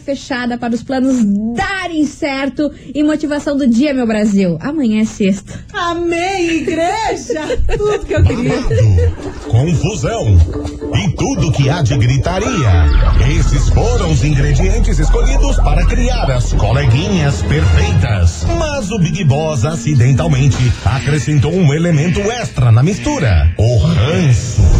fechada para os planos darem certo e motivação do dia, meu Brasil. Amanhã é sexta. Amém, igreja! Tudo que eu queria. confusão e tudo que há de gritaria. Esses foram os ingredientes escolhidos para criar as coleguinhas perfeitas. Mas o Big Boss acidentalmente acrescentou um elemento extra na mistura: o ranço.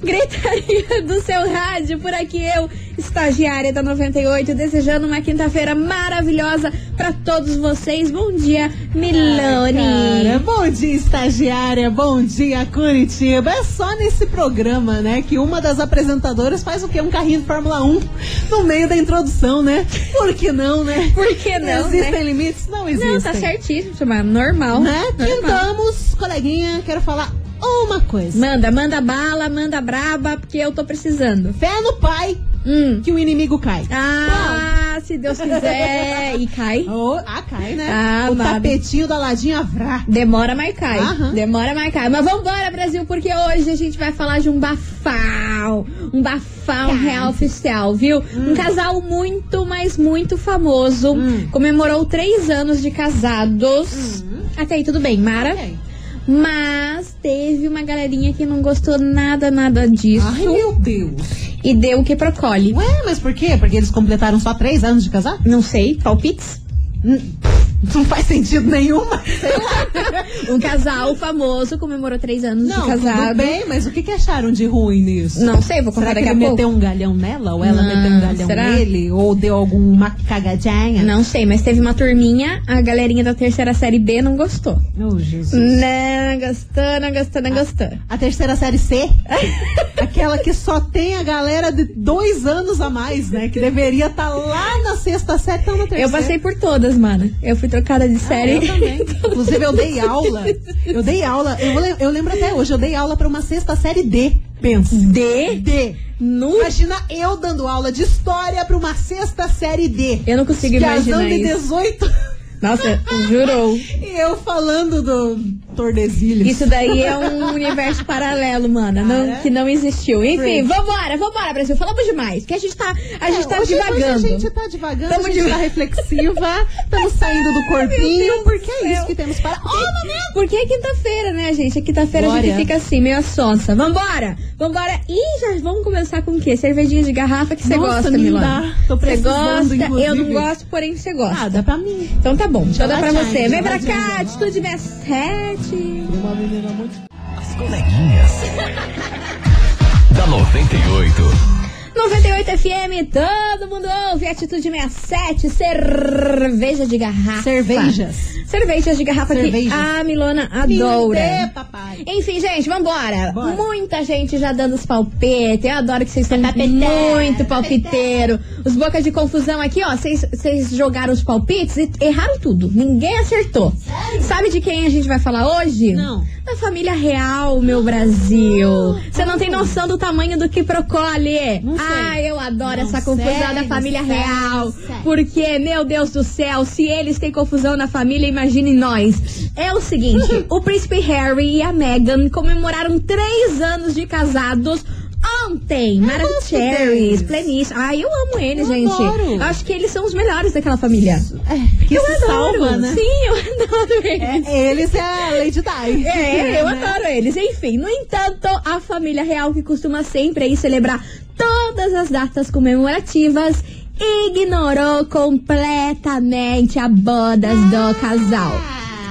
Gritaria do seu rádio, por aqui eu, estagiária da 98, desejando uma quinta-feira maravilhosa para todos vocês. Bom dia, Milone. Cara, bom dia, estagiária. Bom dia, Curitiba. É só nesse programa, né, que uma das apresentadoras faz o quê? Um carrinho de Fórmula 1 no meio da introdução, né? Por que não, né? Por que não, Existem né? limites? Não existem. Não, tá certíssimo, chama normal. Né? normal. Tentamos, coleguinha, quero falar uma coisa. Manda, manda bala, manda braba, porque eu tô precisando. Fé no pai Hum. que o inimigo cai. Ah, se Deus quiser. E cai. Oh, ah, cai, né? Ah, o tapetinho da ladinha vrá. Demora, mas cai. Aham. Demora, mas cai. Mas vambora, Brasil, porque hoje a gente vai falar de um bafão. Um bafão real oficial, viu? Hum. Um casal muito, mas muito famoso. Comemorou três anos de casados. Até aí tudo bem, Mara. Hum. Mas teve uma galerinha que não gostou nada, nada disso. Ai, meu Deus. E deu o que procole. Ué, mas por quê? Porque eles completaram só três anos de casar? Não sei, palpites? Não faz sentido nenhum. Um casal famoso comemorou três anos Não, de casado. tudo bem, mas o que, que acharam de ruim nisso? Não sei, vou contar Será que daqui ele a pouco. meteu um galhão nela? Ou ela Não, meteu um galhão será? nele? Ou deu alguma cagadinha? Não sei, mas teve uma turminha, a galerinha da terceira série B não gostou. Oh, Jesus. Não gostou, não gostou, não gostou. A terceira série C? aquela que só tem a galera de dois anos a mais, né? Que deveria estar lá na sexta série, então na terceira. Eu passei por todas, Eu fui trocada de Ah, série. eu também. Inclusive, eu dei aula. Eu dei aula. Eu, eu lembro até hoje, eu dei aula pra uma sexta série D. Pensa. D? D. No... Imagina eu dando aula de história pra uma sexta série D. Eu não consigo imaginar Piazão de isso. 18 Nossa, jurou. e eu falando do Tordesilhas. Isso daí é um universo paralelo, mana, não, que não existiu. Enfim, Freak. vambora, vambora, Brasil. Falamos demais, que a gente tá, a é, gente é, tá hoje, divagando. Hoje a gente tá devagando, Tamo a gente tá reflexiva, estamos saindo do corpinho, porque é isso que temos para... Oh, momento! Porque é quinta-feira, né, gente? É quinta-feira a gente fica assim, meio sonsa. Vambora! Vambora! E já vamos começar com o quê? Cervejinha de garrafa que você gosta, Milana? Você gosta, eu não gosto, porém você gosta. Ah, dá pra mim. Então tá bom, então dá pra você. Vem pra cá, atitude 67. Uma menina muito. As coleguinhas. da 98. 98 FM, todo mundo ouve. Atitude 67, cerveja de garrafa. Cervejas. Cervejas de garrafa Cervejas. que a Milona adora. papai. Enfim, gente, vambora. Bora. Muita gente já dando os palpites. Eu adoro que vocês Palpiteiro, muito palpiteiro. Os bocas de confusão aqui, ó. Vocês jogaram os palpites e erraram tudo. Ninguém acertou. Sabe de quem a gente vai falar hoje? Não. Da família real, meu Brasil. Você não tem noção do tamanho do que procole. Não sei. Ah, eu adoro Não essa confusão da família sei, real. sei. Porque, meu Deus do céu, se eles têm confusão na família, imagine nós. É o seguinte: o príncipe Harry e a Meghan comemoraram três anos de casados. Ontem, Mara gosto Cherries, deles. pleníssimo. Ah, eu amo eles, Eu gente. adoro. Eu acho que eles são os melhores daquela família. É, que eu adoro. salva, né? Sim, eu adoro eles. É, eles é a Lady Di. É, eu Né? adoro eles. Enfim, no entanto, a família real que costuma sempre aí celebrar todas as datas comemorativas ignorou completamente a bodas do casal.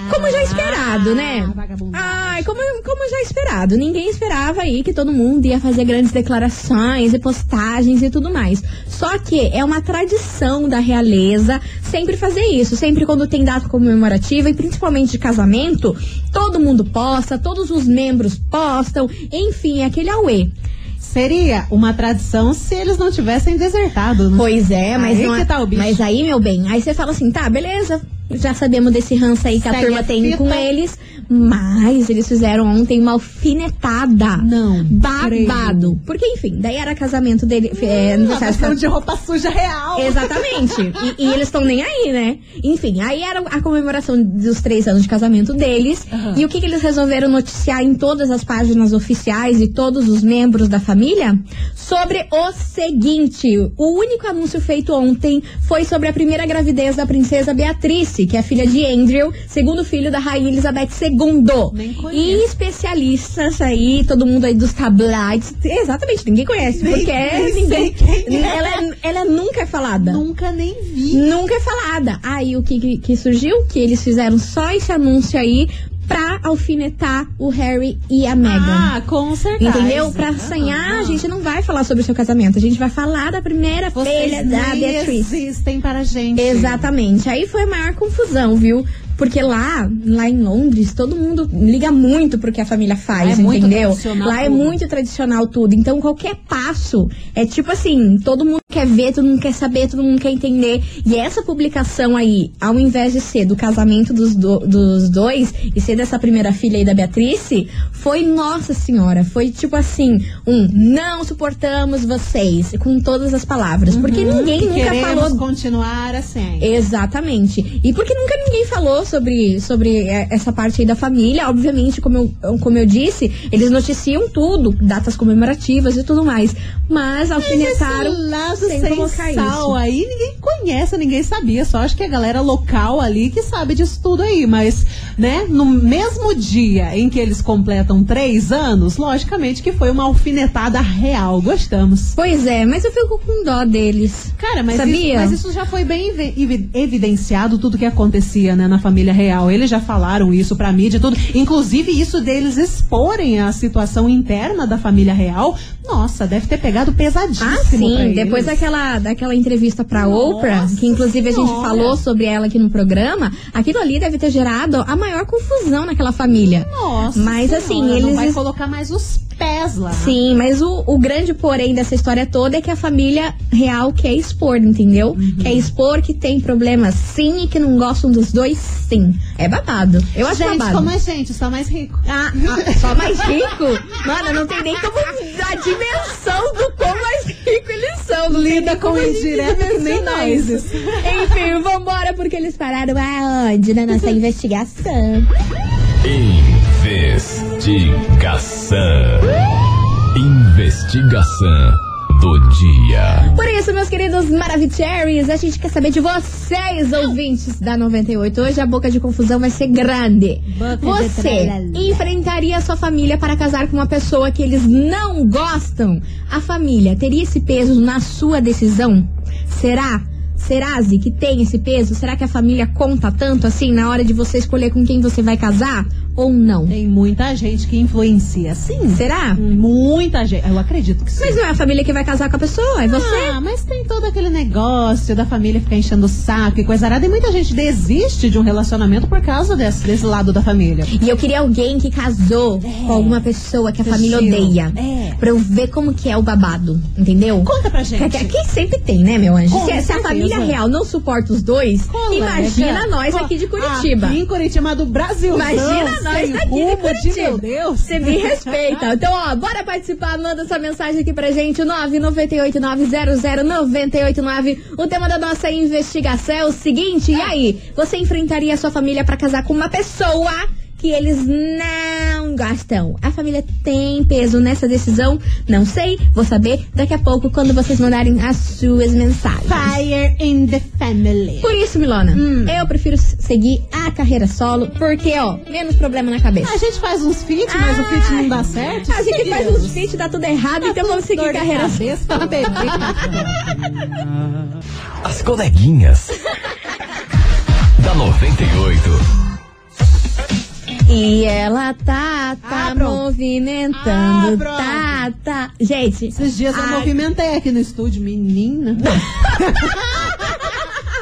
Como já esperado, né? Ah. Ai, como, como já esperado. Ninguém esperava aí que todo mundo ia fazer grandes declarações e postagens e tudo mais. Só que é uma tradição da realeza sempre fazer isso. Sempre quando tem data comemorativa e principalmente de casamento, todo mundo posta, todos os membros postam. Enfim, é aquele auê. Seria uma tradição se eles não tivessem desertado, né? Pois é, mas Aí não que é- tá o bicho. Mas aí, meu bem, aí você fala assim, tá, beleza. Já sabemos desse ranço aí que a Segue turma a tem fita. com eles. Mas eles fizeram ontem uma alfinetada. Não Babado. creio. Porque, enfim, daí era casamento dele. É, aniversário de roupa suja real. Exatamente. E, e eles estão nem aí, né? Enfim, aí era a comemoração dos três anos de casamento deles. Aham. E o que, que eles resolveram noticiar em todas as páginas oficiais e todos os membros da família? Sobre o seguinte: o único anúncio feito ontem foi sobre a primeira gravidez da princesa Que é filha de Andrew, segundo filho da rainha Elizabeth II. Nem E conheço. especialistas aí, todo mundo aí dos tabloides. Exatamente, ninguém conhece, Nem- porque nem ninguém. é. Ela, é- ela nunca é falada. Nunca nem vi. Nunca é falada. Aí o que, que, que surgiu? Que eles fizeram só esse anúncio aí pra alfinetar o Harry e a Meghan. Ah, com certeza. Entendeu? Pra assanhar, a gente não vai falar sobre o seu casamento. A gente vai falar da primeira Vocês filha da Beatriz. existem para a gente. Exatamente. Aí foi a maior confusão, viu? Porque lá, lá em Londres, todo mundo liga muito pro que a família faz, Lá é entendeu? Lá é tudo. muito tradicional tudo. Então, qualquer passo é tipo assim, todo mundo quer ver, todo mundo quer saber, todo mundo quer entender. E essa publicação aí, ao invés de ser do casamento dos, do- dos dois e ser dessa primeira filha aí da Beatrice, foi, nossa senhora, foi tipo assim, um não suportamos vocês, com todas as palavras. Porque ninguém nunca Uhum. queremos falou continuar assim. Exatamente. E porque nunca ninguém falou sobre, sobre é, essa parte aí da família. Obviamente, como eu, como eu disse, eles noticiam tudo, datas comemorativas e tudo mais. Mas alfinetaram Esse lado sem sem colocar sal isso. aí ninguém conhece, ninguém sabia. Só acho que a galera local ali que sabe disso tudo aí. Mas, né, no mesmo dia em que eles completam três anos, logicamente que foi uma alfinetada real. Gostamos. Pois é, mas eu fico com dó deles. Cara, mas isso, Sabia? mas isso já foi bem evi- evi- evidenciado tudo que acontecia, né, na família real. Eles já falaram isso pra mídia e tudo. Inclusive, isso deles exporem a situação interna da família real. Nossa, deve ter pegado pesadíssimo. Ah, sim. Depois daquela, daquela entrevista pra Nossa Oprah, que inclusive a gente Senhora. falou sobre ela aqui no programa, aquilo ali deve ter gerado a maior confusão naquela família. Nossa. Mas, Senhora, assim, Não eles- vai colocar mais os pés lá. Sim, mas o, o grande porém dessa história toda é que a família real quer expor, entendeu? Uhum. Quer expor que tem problemas sim e que não gostam dos dois sim. É babado. Eu acho Gente, babado. como é gente, só mais rico. Ah, ah, só mais rico? Mano, não tem nem como a dimensão do quão mais rico eles são. Não Lida com como a gente indireta que nem nós. Enfim, vambora, porque eles pararam aonde? Na nossa investigação. Investigação. Investigação do dia. Por isso, meus queridos Maravicheries, a gente quer saber de vocês, ouvintes da 98. Hoje a boca de confusão vai ser grande. Boca Você enfrentaria a sua família para casar com uma pessoa que eles não gostam? A família teria esse peso na sua decisão? Será? Será, Zi, que tem esse peso? Será que a família conta tanto assim na hora de você escolher com quem você vai casar? Ou não? Tem muita gente que influencia, sim. Será? Muita gente. Eu acredito que sim. Mas não é a família que vai casar com a pessoa, é você. Ah, mas tem todo aquele negócio da família ficar enchendo o saco e coisa arada. E muita gente desiste de um relacionamento por causa desse, desse lado da família. E eu queria alguém que casou com alguma pessoa que a família estilo. odeia. É. Pra eu ver como que é o babado, entendeu? Conta pra gente. Aqui sempre tem, né, meu anjo? Se, se a família real não suporta os dois, imagina nós aqui de Curitiba. Aqui em Curitiba do Brasil. Imagina nós daqui de Curitiba. meu Deus. Você me respeita. Então, ó, bora participar. Manda sua mensagem aqui pra gente. 998900989. O tema da nossa investigação é o seguinte. E aí? Você enfrentaria a sua família pra casar com uma pessoa que eles não gostam? A família tem peso nessa decisão? Não sei. Vou saber daqui a pouco quando vocês mandarem as suas mensagens. Fire in the family. Por isso, Milona, Hum. eu prefiro seguir a carreira solo, porque, ó, menos problema na cabeça. A gente faz uns feat, mas o feat não dá certo. A gente faz uns feat, dá tudo errado, Tá então vamos seguir carreira solo. As coleguinhas. da 98. E ela tá, tá Abram. movimentando, Abram. tá, tá. Gente, Esses dias eu ai, movimentei aqui no estúdio, menina.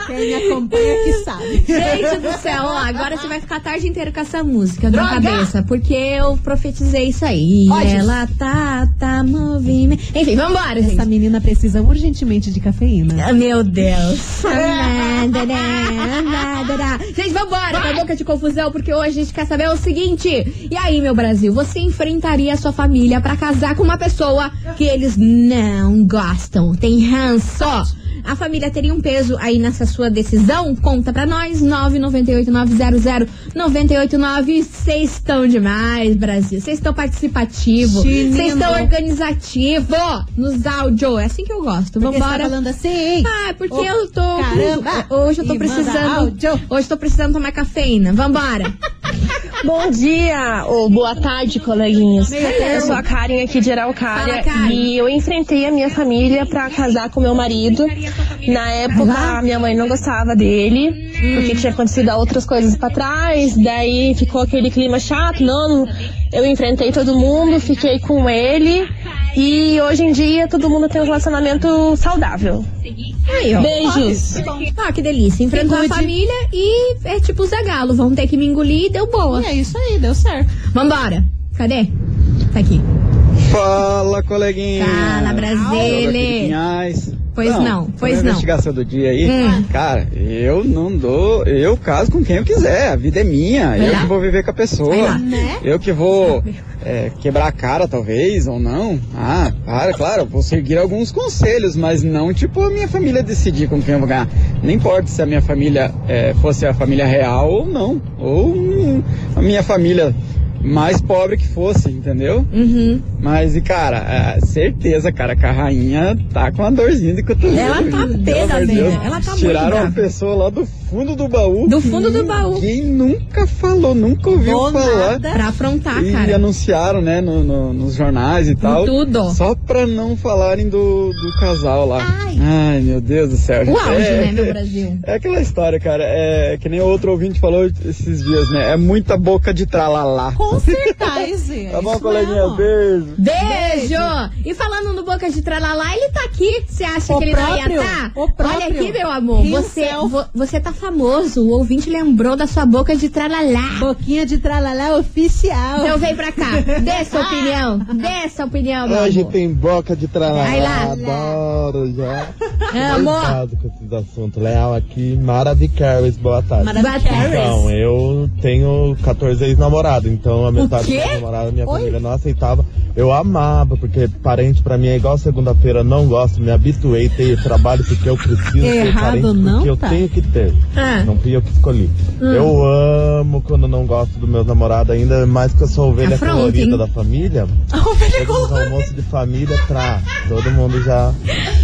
Quem me acompanha que sabe. Gente do céu, ó, agora você vai ficar a tarde inteira com essa música na cabeça, porque eu profetizei isso aí. Ó. Ela tá, tá movimento. Enfim, vambora, gente. Essa menina precisa urgentemente de cafeína. Ah, Meu Deus. gente, vambora com a boca de confusão, porque hoje a gente quer saber o seguinte. E aí, meu Brasil, você enfrentaria a sua família pra casar com uma pessoa que eles não gostam? Tem ranço? A família teria um peso aí nessa sua decisão? Conta pra nós, 998-900-989. Vocês estão demais, Brasil. Vocês estão participativos. Vocês estão organizativos nos áudios. É assim que eu gosto. Porque você tá Vambora. falando assim. Ah, porque Ô, eu tô. caramba. Hoje eu tô E precisando. áudio. Hoje eu tô precisando tomar cafeína. Vambora. Bom dia, ou boa tarde, coleguinhas. Eu sou a Karen aqui de Araucária Fala, Karen. e eu enfrentei a minha família pra casar com meu marido. Na época, a minha mãe não gostava dele, porque tinha acontecido outras coisas pra trás, daí ficou aquele clima chato. Não, eu enfrentei todo mundo, fiquei com ele e hoje em dia todo mundo tem um relacionamento saudável. Aí, ó. Beijos. Ah, que delícia. Enfrentou a família e é tipo o Zé Galo. Vão ter que me engolir e deu boa. E é isso aí, deu certo. Vambora. Cadê? Tá aqui. Fala, coleguinha. Fala, Brasile. Pois não, pois sobre a não. investigação do dia aí, Hum. cara, eu não dou, eu caso com quem eu quiser, a vida é minha, Vai eu lá. que vou viver com a pessoa, Né? eu que vou é, quebrar a cara talvez, ou não, ah, para, claro, vou seguir alguns conselhos, mas não tipo a minha família decidir com quem eu vou ganhar, não importa se a minha família é, fosse a família real ou não, ou hum, a minha família mais pobre que fosse, entendeu? Uhum. Mas, e cara, é, certeza, cara, que a rainha tá com uma dorzinha de cotovelo. Ela tá Deus. ela tá muito Tiraram brava. uma pessoa lá do fundo do baú. Do fundo do baú. Ninguém nunca falou, nunca ouviu falar. nada. Pra afrontar, E cara. anunciaram, né, no, no- nos jornais e tal. tudo. Só pra não falarem do, do casal lá. Ai. meu Deus do céu. O auge, é, né, meu Brasil? É aquela história, cara. É que nem outro ouvinte falou esses dias, né? É muita boca de tralalá. Com certeza. Tá bom, coleguinha? Beijo. Beijo! E falando no Boca de Tralalá, ele tá aqui. Você acha O que ele não próprio, ia tá? o próprio. Olha aqui, meu amor. Você, vo- você tá famoso. O ouvinte lembrou da sua boca de Tralalá. Boquinha de tralalá oficial. Então vem pra cá. Dê sua opinião. Dê sua opinião, meu Hoje amor. tem boca de tralalá, Vai lá. adoro já. Amor. Cuidado com esses assuntos. Leal aqui, Maravicaris, boa tarde. Maravicaris. Então, eu tenho 14 ex-namorados, então a metade quê? dos namorados minha família não aceitava. Eu amava, porque parente pra mim é igual segunda-feira, não gosto, me habituei, ter trabalho porque eu preciso ter Errado parente não porque eu tá. tenho que ter. Ah. Não fui eu que escolhi. Eu amo quando não gosto dos meus namorados, ainda mais que eu sou a ovelha colorida hein? da família. Ovelha Chega nos almoços de família, tra, todo mundo já,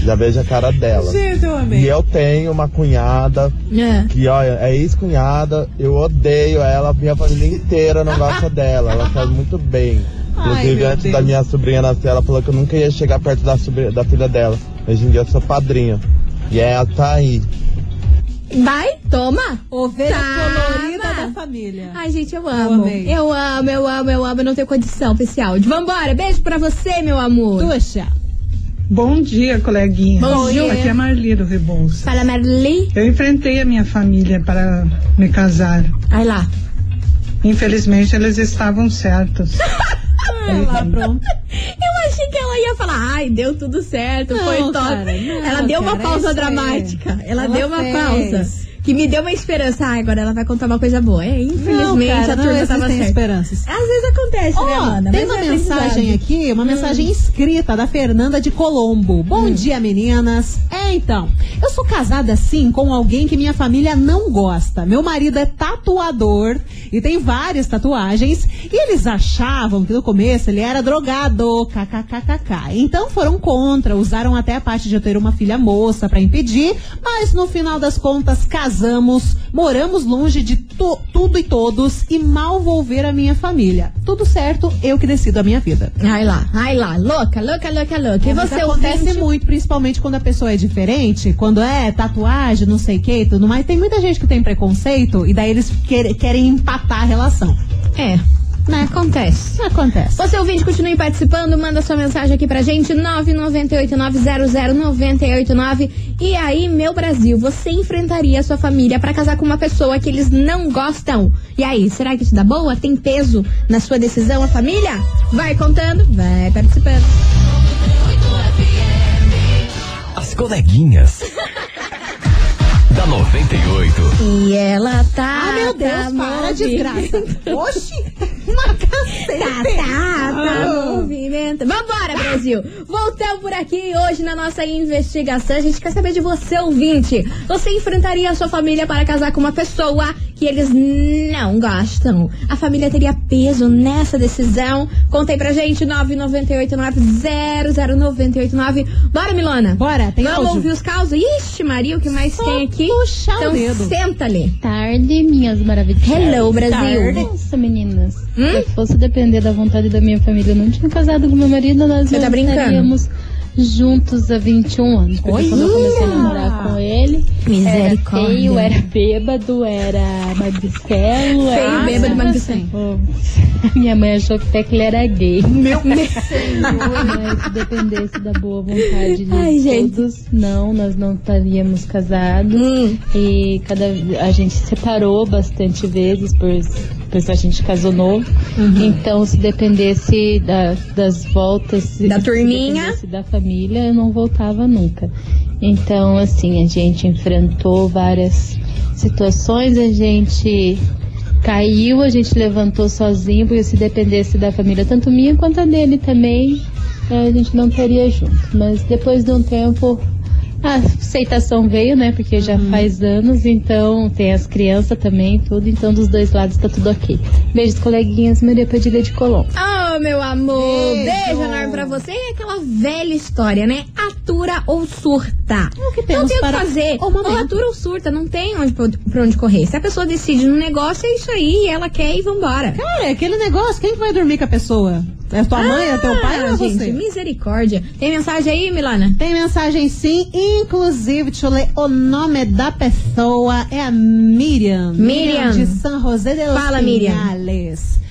já veja a cara dela. Gente, eu E amei. eu tenho uma cunhada É. que, olha, é ex-cunhada, eu odeio ela, minha família inteira não gosta dela, ela faz muito bem. Ai, Inclusive, meu antes Deus. da minha sobrinha nascer, ela falou que eu nunca ia chegar perto da, sobrinha, da filha dela. Hoje em dia eu sou padrinho. E ela tá aí. Vai, toma. Ovelha Tá, colorida da família. Ai, gente, eu amo. amei. Eu amo, eu amo, eu amo. Eu não tenho condição pra esse áudio. Vambora. Beijo pra você, meu amor. Tuxa. Bom dia, coleguinha. Bom dia. Aqui é a Marli do Rebouças. Fala, Marli. Eu enfrentei a minha família para me casar. Ai lá. Infelizmente, eles estavam certos. Ela pronto. Eu achei que ela ia falar, ai, deu tudo certo, Não, foi top. cara, não, ela deu uma cara, pausa isso é- dramática. Ela, ela deu uma fez. pausa. Que me deu uma esperança. Ai, agora ela vai contar uma coisa boa. É, infelizmente, não, cara, a não turma tava existem certa. esperanças. Às vezes acontece, né, Ó, Amanda? tem uma é mensagem aqui, uma mensagem escrita da Fernanda de Colombo. Bom Hum. dia, meninas. É, então, eu sou casada sim com alguém que minha família não gosta. Meu marido é tatuador e tem várias tatuagens e eles achavam que no começo ele era drogado, kkkk. Então foram contra, usaram até a parte de eu ter uma filha moça pra impedir, mas no final das contas casamos, moramos longe de tudo e todos e mal vou ver a minha família. Tudo certo, eu que decido a minha vida. Ai lá, ai lá. Louca, louca, louca, louca. E você, acontece ouvinte? muito, principalmente quando a pessoa é diferente, quando é tatuagem, não sei o que e tudo mais. Tem muita gente que tem preconceito e daí eles quer- querem empatar a relação. É. Né, acontece. Acontece. Você ouvinte, continue participando, manda sua mensagem aqui pra gente, 998900989. E aí, meu Brasil, você enfrentaria a sua família pra casar com uma pessoa que eles não gostam? E aí, será que isso dá boa? Tem peso na sua decisão, a família? Vai contando, vai participando. As coleguinhas. da 98. E ela tá. Ah, meu Deus, tá para, desgraça. Oxi, uma Tá, cacete. tá, tá, Ah. movimento. Vambora, Brasil! Voltamos por aqui hoje na nossa investigação. A gente quer saber de você, ouvinte. Você enfrentaria a sua família para casar com uma pessoa que eles não gostam? A família teria peso nessa decisão? Conta aí pra gente, 998900989. Bora, Milona? Bora, tem Vamos áudio? ouvir os causos? Ixi, Maria, o que mais Só tem aqui? puxar o então dedo. senta ali. Tarde, minhas maravilhas. Hello, Brasil. Tarde. Nossa, meninas. Hum? Se fosse depender da vontade da minha família, eu não tinha casado com meu marido, nós Você não tá estaríamos juntos há 21 anos. Porque Olha! quando eu comecei a namorar com ele, Misericórdia. era feio, era bêbado, era magricelo, Feio, era... bêbado, sempre magricelo. Minha mãe achou que até que ele era gay. Meu Mas se dependesse da boa vontade de Ai, gente. todos, não, nós não estaríamos casados. Hum. E cada a gente se separou bastante vezes, por, por a gente casou novo. Uhum. Então, se dependesse da- das voltas Da turminha. da família, eu não voltava nunca. Então, assim, a gente enfrentou várias situações, a gente caiu, a gente levantou sozinho, porque se dependesse da família, tanto minha quanto a dele também, eh, a gente não estaria junto. Mas depois de um tempo, a aceitação veio, né? Porque já faz anos, então tem as crianças também, tudo, então dos dois lados tá tudo ok. Beijos, coleguinhas, Maria Padilha de Colombo. Oh, meu amor! Beijo. Beijo enorme pra você. E aquela velha história, né? Atura ou surta. o que não temos tem o que para fazer. o momento. Ou atura ou surta, não tem onde, pra onde correr. Se a pessoa decide no negócio, é isso aí. Ela quer e vambora. Cara, é aquele negócio, quem que vai dormir com a pessoa? É tua mãe, é teu pai é gente, você? misericórdia. Tem mensagem aí, Milana? Tem mensagem sim, inclusive, deixa eu ler o nome da pessoa, é a Miriam. Miriam. de San José de los Fala, Miriam. Pinhales.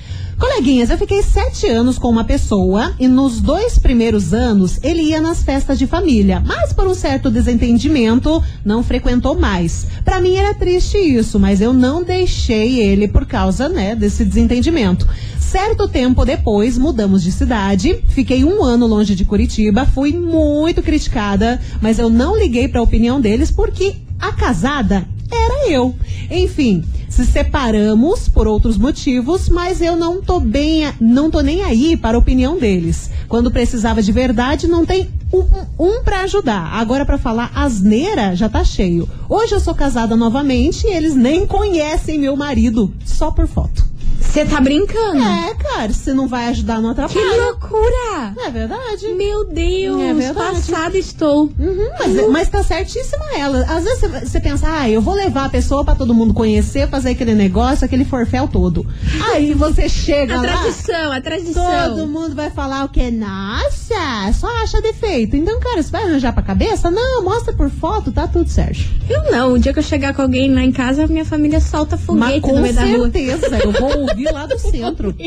Coleguinhas, eu fiquei sete anos com uma pessoa e nos dois primeiros anos ele ia nas festas de família, mas por um certo desentendimento não frequentou mais. Pra mim era triste isso, mas eu não deixei ele por causa, né, desse desentendimento. Certo tempo depois, mudamos de cidade, fiquei um ano longe de Curitiba, fui muito criticada, mas eu não liguei pra opinião deles porque a casada era eu. Enfim, se separamos por outros motivos, mas eu não tô bem, a- não tô nem aí para a opinião deles. Quando precisava de verdade, não tem um, um para ajudar. Agora pra falar asneira, já tá cheio. Hoje eu sou casada novamente e eles nem conhecem meu marido, só por foto. Você tá brincando? É, cara, se não vai ajudar, não Que atrapalha. loucura! É verdade. Meu Deus, É verdade. passada estou. Uhum, mas, mas tá certíssima ela. Às vezes você- pensa, ah, eu vou levar a pessoa pra todo mundo conhecer, fazer aquele negócio, aquele forféu todo. Aí você chega A lá, tradição, a tradição. todo mundo vai falar o quê? Nossa, só acha defeito. Então, cara, você vai arranjar pra cabeça? Não, mostra por foto, tá tudo certo. Eu não, o dia que eu chegar com alguém lá em casa, minha família solta Mas foguete com no meio da rua. certeza, eu vou ouvir lá do centro.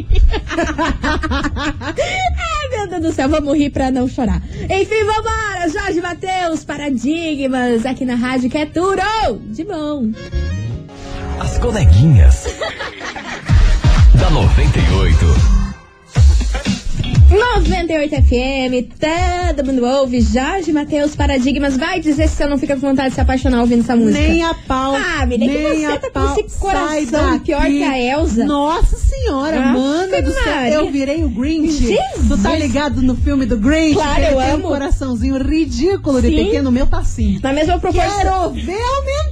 Ai, meu Deus do céu, vamos rir pra não chorar. Enfim, vambora! Jorge Matheus, Paradigmas, aqui na rádio que é tudo de bom. As coleguinhas. da 98. 98 FM, todo mundo ouve. Jorge Matheus, Paradigmas. Vai dizer se você não fica com vontade de se apaixonar ouvindo essa música. Nem a pau. Ah, menina, que você tá com pau. esse coração pior que a Elsa. Nossa senhora, Ave mana do céu. Eu virei o Grinch. Jesus. Tu tá ligado no filme do Grinch? Claro, eu amo. um coraçãozinho ridículo de Sim. pequeno. O meu tá assim. Na mesma proporção. Quero ver aumentar.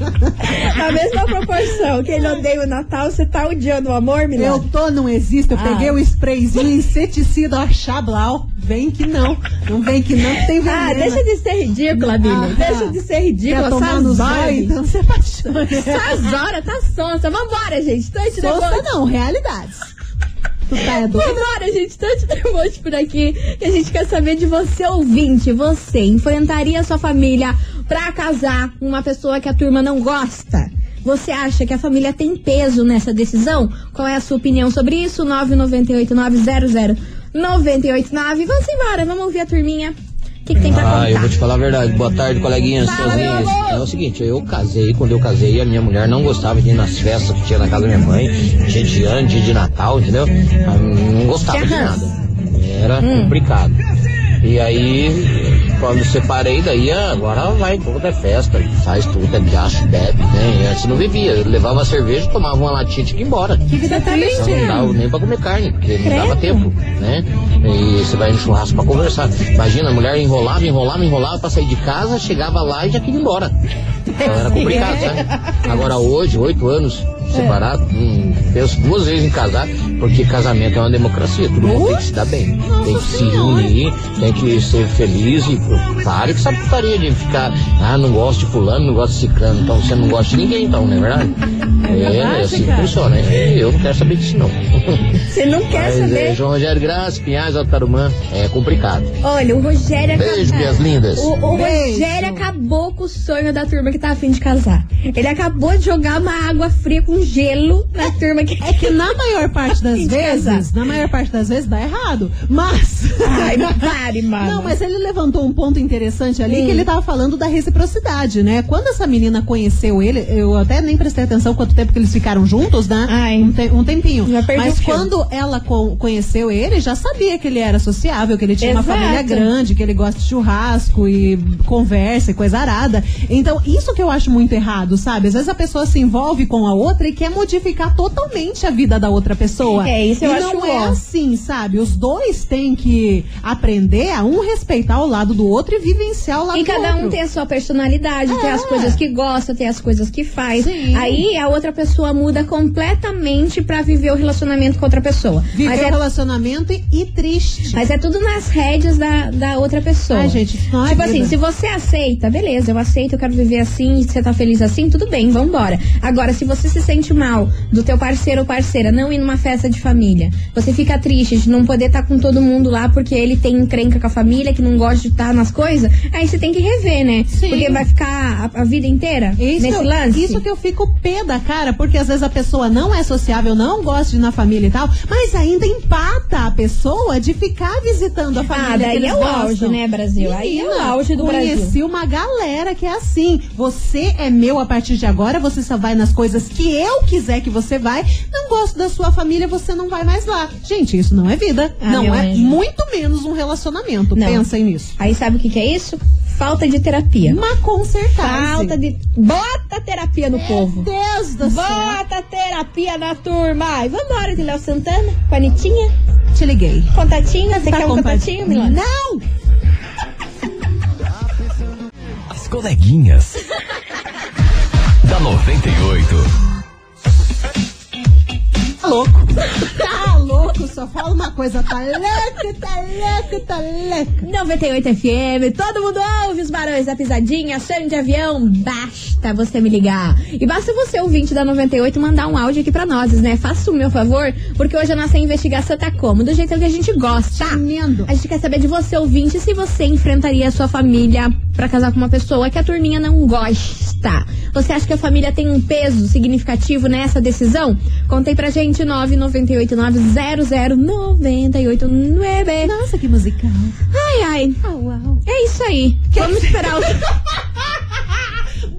Na mesma proporção que ele odeia o Natal, você tá odiando o amor, menina? Eu tô, não existe. Eu Ah. peguei o sprayzinho inseticida, ó, chablau. Vem que não. Não vem que não, que tem veneno. Ah, deixa de ser ridícula, Billy. Ah, deixa de ser ridícula. Quer tomar no zóio, então se apaixona. Tá sonsa. Vambora, gente. Tante Souça depois. não, realidades. Tu tá é? Vambora, gente. Tante depois por aqui. Que a gente quer saber de você, ouvinte. Você enfrentaria a sua família pra casar uma pessoa que a turma não gosta? Você acha que a família tem peso nessa decisão? Qual é a sua opinião sobre isso? 998900989. Vamos embora, vamos ouvir a turminha. O que, que tem pra contar? Ah, eu vou te falar a verdade. Boa tarde, coleguinhas. Fala, sozinhas. É o seguinte, eu casei, quando eu casei, a minha mulher não gostava de ir nas festas que tinha na casa da minha mãe, dia de ano, dia de Natal, entendeu? Não gostava de nada. Era Hum. complicado. E aí, quando separei, daí ah, agora vai, tudo é festa, faz tudo, é gasto, bebe, né? Antes não bebia, eu levava cerveja, tomava uma latinha e tinha que ir embora. Que vida tá triste. Não dava nem pra comer carne, porque não dava tempo, né? E você vai no churrasco pra conversar. Imagina, a mulher enrolava, enrolava, enrolava pra sair de casa, chegava lá e já queria ir embora. Então era complicado, sabe? Agora hoje, oito anos separado, hum, penso duas vezes em casar, porque casamento é uma democracia, todo mundo tem que se dar bem, tem que se reunir, tem que ser feliz e pare com essa putaria de ficar, ah, não gosto de fulano, não gosto de ciclano, então você não gosta de ninguém, então, não é verdade? É, verdade, assim que funciona, né? eu não quero saber disso não. Você não quer Mas, saber? é, João Rogério Graça, Pinhais, Altarumã, é complicado. Olha, o Rogério Beijo, minhas lindas. O, o. Rogério acabou com o sonho da turma que tá afim de casar. Ele acabou de jogar uma água fria com gelo na turma que. É que na maior parte das vezes, na maior parte das vezes dá errado. Mas. Ai, não pare, mano. Não, mas ele levantou um ponto interessante ali Hum. que ele tava falando da reciprocidade, né? Quando essa menina conheceu ele, eu até nem prestei atenção quanto tempo que eles ficaram juntos, né? Ai. Um, te- um tempinho. Mas quando ela co- conheceu ele, já sabia que ele era sociável, que ele tinha uma Exato. família grande, que ele gosta de churrasco e conversa e coisa arada. Então, isso que eu acho muito errado, sabe? Às vezes a pessoa se envolve com a outra e quer modificar totalmente a vida da outra pessoa. É, isso eu e acho não é assim, sabe? Os dois têm que aprender a um respeitar o lado do outro e vivenciar o lado E do cada outro. um tem a sua personalidade, tem as É. coisas que gosta, tem as coisas que faz. Sim. Aí a outra pessoa muda completamente pra viver o relacionamento com outra pessoa. Viver Mas o é, relacionamento e, e triste. mas é tudo nas rédeas da, da outra pessoa. Ai, gente, não é Tipo vida. assim, se você aceita, beleza, eu aceito, eu quero viver assim, você tá feliz assim, tudo bem, vambora. Agora, se você se sente mal do teu parceiro ou parceira não ir numa festa de família, você fica triste de não poder estar com todo mundo lá porque ele tem encrenca com a família, que não gosta de estar nas coisas, aí você tem que rever, né? Sim. Porque vai ficar a, a vida inteira Isso, nesse lance. isso que eu fico pé da cara, porque às vezes a pessoa não é sociável, não gosta de ir na família e tal, mas ainda empata a pessoa de ficar visitando a família. Ah, daí é o gostam. auge, né, Brasil? Aí é o Menina, auge do conheci Brasil. uma galera que é assim. Você é meu a partir de agora, você só vai nas coisas que eu quiser que você vai. Não gosto da sua família, você não vai mais lá. Gente, isso não é vida. Ah, não meu é anjo. muito menos um relacionamento. Não. Pensem nisso. Aí sabe o que, que é isso? Falta de terapia. Uma consertar. Falta de. Bota terapia no povo. Deus do céu. Bota terapia na turma. E vambora de Léo Santana, com a Anitinha. Te liguei. Contatinho, você Tá quer um compa- contatinho, Milana? Não! As coleguinhas. da 98. Tá louco. Tá louco, só fala uma coisa. Tá louco, tá louco, tá louco. 98 FM, todo mundo ouve os barões da pisadinha, sonho de avião, basta você me ligar. E basta você, ouvinte da 98, mandar um áudio aqui pra nós, né? Faça o meu favor, porque hoje a nossa investigação tá como? Do jeito que a gente gosta. Tremendo. A gente quer saber de você, ouvinte, se você enfrentaria a sua família pra casar com uma pessoa que a turminha não gosta. Você acha que a família tem um peso significativo nessa decisão? Contei pra gente 998900989. Nossa, que musical. Ai, ai. É isso aí. Vamos esperar o.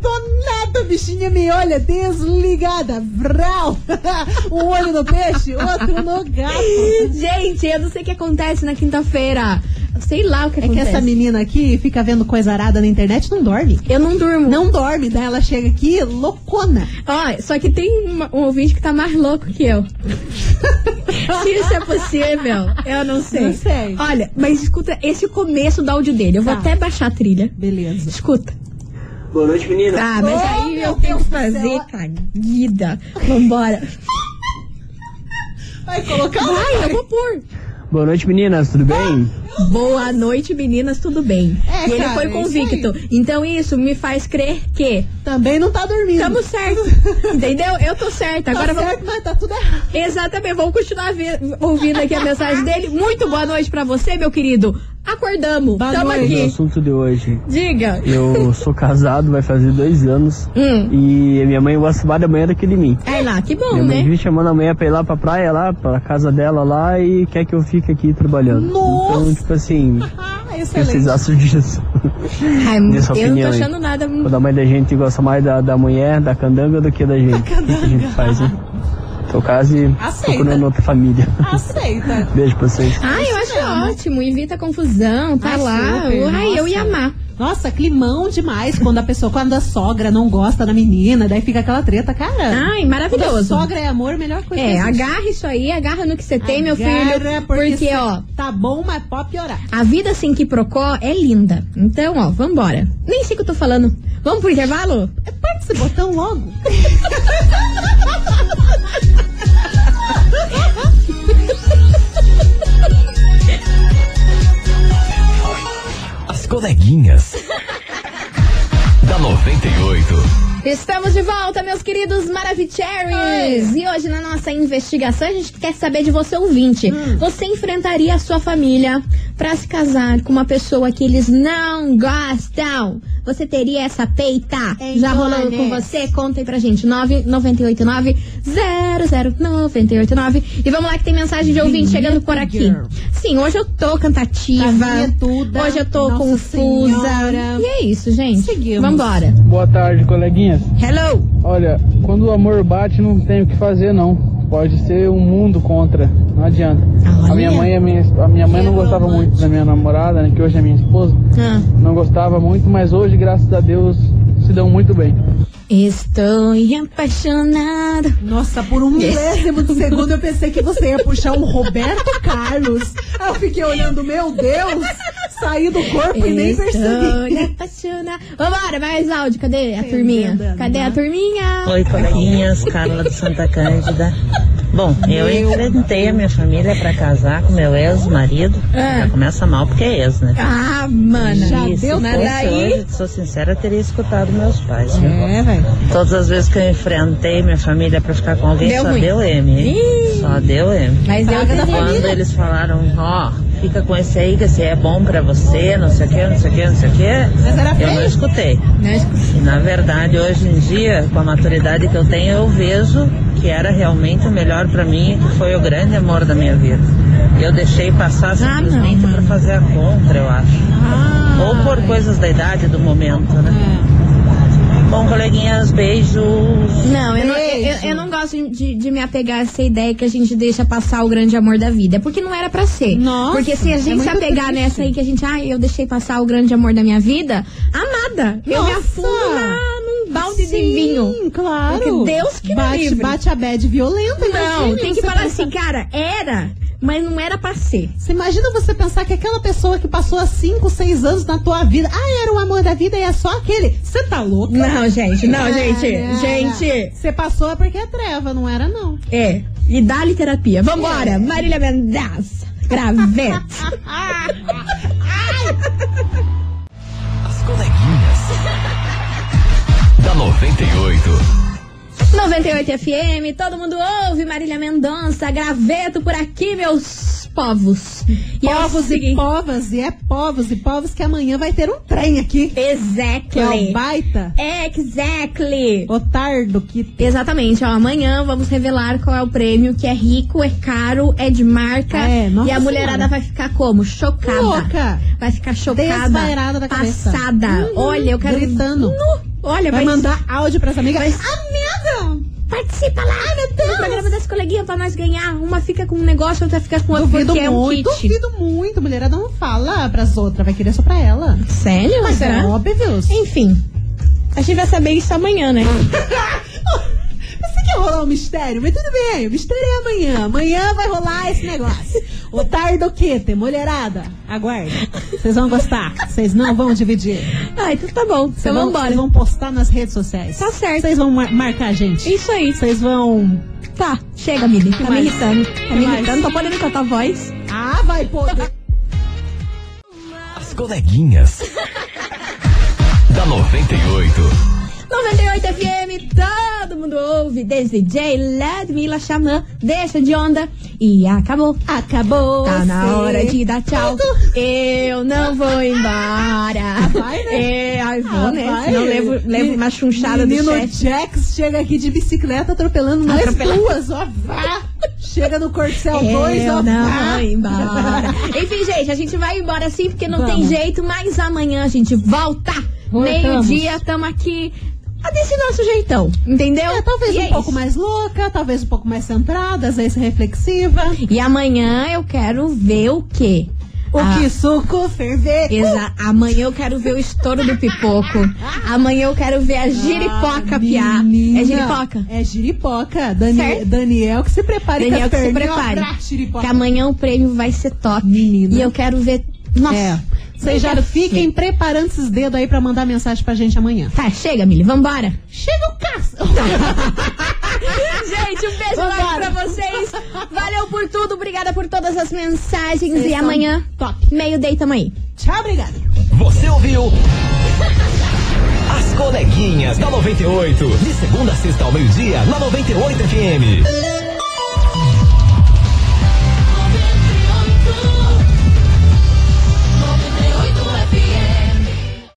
Do nada, bichinha me olha desligada. Vrau. Um olho no peixe, outro no gato. Gente, eu não sei o que acontece na quinta-feira. Sei lá o que É que acontece. essa menina aqui fica vendo coisa arada na internet não dorme. Eu não durmo. Não dorme, daí ela chega aqui loucona. Ó, só que tem uma- um ouvinte que tá mais louco que eu. Se isso é possível, eu não sei. Não sei. Olha, mas escuta esse começo do áudio dele. Eu vou Tá. até baixar a trilha. Beleza. Escuta. Boa noite, menina. Tá, mas Oh, aí eu tenho que fazer céu. caguida. Vambora. Vai colocar Vai, eu vou pôr. Boa noite, meninas. Tudo bem? Boa noite, meninas, tudo bem? É, e ele cara, foi é isso convicto. então isso me faz crer que Também não tá dormindo. estamos certos. Entendeu? Eu tô certa. Tá Agora vamos. certo, mas tá tudo errado. Exatamente, vamos continuar vi- ouvindo aqui a mensagem dele. Muito boa noite pra você, meu querido. Acordamos. Tamo noite. O aqui. assunto de hoje. Diga. Eu sou casado, vai fazer dois anos. Hum. E a minha mãe gosta mais da manhã do que de mim. Aí lá, que bom, minha mãe né? vive chamando amanhã pra ir lá pra praia, lá, pra casa dela lá, e quer que eu fique aqui trabalhando. Nossa! Então, tipo assim, Ah, acham disso? Ai, Nessa eu não tô opinião achando nada. Quando a mãe da gente gosta mais da, da mulher, da candanga, do que da gente. O que, que a gente faz, né? Tô quase Aceita. procurando outra família. Aceita. Beijo pra vocês. Ai, eu acho ótimo, evita confusão, tá Ah, lá. super, Ai, eu ia amar. Nossa, climão demais quando a pessoa, quando a sogra não gosta da menina, daí fica aquela treta, cara. Ai, Quando a maravilhoso. sogra é amor, melhor coisa. É, agarra isso aí, agarra no que você tem, meu filho. porque, Porque, ó, Tá bom, mas pode piorar. a vida sem que procó é linda. Então, ó, vambora. Nem sei o que eu tô falando. Vamos pro intervalo? Aperta esse botão logo. coleguinhas. da 98. Estamos de volta, meus queridos Maravicheries! E hoje, na nossa investigação, a gente quer saber de você, ouvinte. Hum. Você enfrentaria a sua família pra se casar com uma pessoa que eles não gostam? Você teria essa peita? Já rolou Jones? com você? Conta aí pra gente. 9989 00989 E vamos lá que tem mensagem de ouvinte chegando por aqui. Girl. Sim, hoje eu tô cantativa. Hoje eu tô Nossa confusa. Senhora. E é isso, gente. Seguimos. Vambora. Boa tarde, coleguinhas. Hello! Olha, quando o amor bate, não tem o que fazer, não. Pode ser um mundo contra. Não adianta. Olha. A minha mãe, a minha, a minha mãe não gostava muito da minha namorada, né, que hoje é minha esposa. Ah. Não gostava muito, mas hoje, graças a Deus, se dão muito bem. Estou apaixonada. Nossa, por um milésimo de segundo eu pensei que você ia puxar um Roberto Carlos. Aí eu fiquei olhando, meu Deus, saí do corpo e nem percebi. Estou apaixonada. Vambora, mais áudio. Cadê a turminha? Cadê a né? turminha? Oi, coleguinhas, Carla de Santa Cândida. Bom, eu enfrentei a minha família pra casar com meu ex-marido. Ah. Já começa mal porque é ex, né? Ah, mana. Já e deu fosse daí? hoje, sou sincera, teria escutado meus pais. É, velho. Todas as vezes que eu enfrentei minha família pra ficar com alguém, Deu só ruim. deu M. hein? Ih. Só deu M. Mas eu. Quando eles falaram, ó, fica com esse aí, que esse aí é bom pra você, não sei o que, não sei o que, não sei o que, Mas era eu não escutei. Né? E na verdade, hoje em dia, com a maturidade que eu tenho, eu vejo que era realmente o melhor pra mim, que foi o grande amor da minha vida. Eu deixei passar Ah, simplesmente mano. pra fazer a contra, eu acho. Ah, Ou por coisas da idade do momento, né? Bom, coleguinhas, beijos. Não, eu não, eu, eu- não gosto de, de me apegar a essa ideia que a gente deixa passar o grande amor da vida. É porque não era pra ser. Nossa, porque se a é gente se muito apegar triste. nessa aí que a gente, ai, eu deixei passar o grande amor da minha vida, amada. Eu me Nossa. afundo na, balde de Sim, vinho. claro. Porque Deus que me bate, livre. bate a bad violenta. Não, imagine tem que falar pensar- assim, cara, era, mas não era pra ser. Você imagina você pensar que aquela pessoa que passou há 5, 6 anos na tua vida, ah, era o amor da vida e é só aquele. Você tá louca? Não, gente, não, Ah, gente, não, gente. não. Você passou é porque é treva, não era não. É, e dá-lhe terapia. Vambora, Marília Mendonça. Gravete. As da 98. 98 FM, todo mundo ouve Marília Mendonça, graveto por aqui, meus povos. E é povos e seguinte- povas, e é povos e povos que amanhã vai ter um trem aqui. Que é o Exactly. baita. Exactly. Otardo que. Exatamente, ó, amanhã vamos revelar qual é o prêmio, que é rico, é caro, é de marca. É, nossa e a mulherada senhora. vai ficar como? Chocada. Louca. Vai ficar chocada. Desvairada da cabeça. Passada. Uhum, Olha, eu quero. gritando. Nu. Olha, Vai vai mandar áudio pras amigas. Vai- Amiga! Participa lá, meu Deus. No programa das coleguinhas pra nós ganhar. Uma fica com um negócio, outra fica com outro, Duvido porque é um muito, kit. duvido muito. Mulherada não fala pras outras, vai querer só pra ela. Sério? Mas Será? é óbvio. Enfim. A gente vai saber isso amanhã, né? Ia rolar um mistério, mas tudo bem, o mistério é amanhã. Amanhã vai rolar esse negócio. O Tardoquete, mulherada, aguarda. Vocês vão gostar, vocês não vão dividir. Ah, então tá bom. Vocês Então vão, vambora. vocês vão postar nas redes sociais. Tá certo. Vocês vão mar- marcar a gente. Isso aí. Vocês vão. Tá, chega, Mili. Tá me mais? irritando. Tá Que me mais? irritando. Tô podendo cantar a voz. Ah, vai poder. As coleguinhas. da 98. 98 FM, todo mundo ouve. Desde J, Ludmilla, Xamã, deixa de onda. E acabou. Acabou. Tá na hora de dar tchau. Eu não vou embora. vai, né? É, ai, vou, Ah, né? vai. Senão levo, levo uma chunchada do Menino chefe. Jax chega aqui de bicicleta atropelando Atropelando. duas, ó. Vá. Chega no Corcel 2, Eu ó. não vá. vou embora. Enfim, gente, a gente vai embora sim, porque não tem Vamos. jeito, mas amanhã a gente volta. Meio-dia, tamo aqui ah, desse nosso jeitão, entendeu? É, talvez E um é pouco isso. mais louca, talvez um pouco mais centrada, às vezes reflexiva. E amanhã eu quero ver o quê? O Ah, que suco ferver. Exa amanhã eu quero ver o estouro do pipoco. Amanhã eu quero ver a giripoca piar. Ah, Menina, É giripoca? É giripoca. Dani- Certo? Daniel que se prepare Daniel que as se prepare. giripoca. Que amanhã o prêmio vai ser top. Menina. E eu quero ver. Nossa. É. Vocês já fiquem ver. preparando esses dedos aí pra mandar mensagem pra gente amanhã. Tá, chega, Mili, vambora. Chega o caço. Gente, um beijo lá pra vocês. Valeu por tudo, obrigada por todas as mensagens. Vocês e amanhã, top. meio day tamo aí. Tchau, obrigada. Você ouviu? As coleguinhas da 98. De segunda a sexta ao meio-dia, na 98 FM.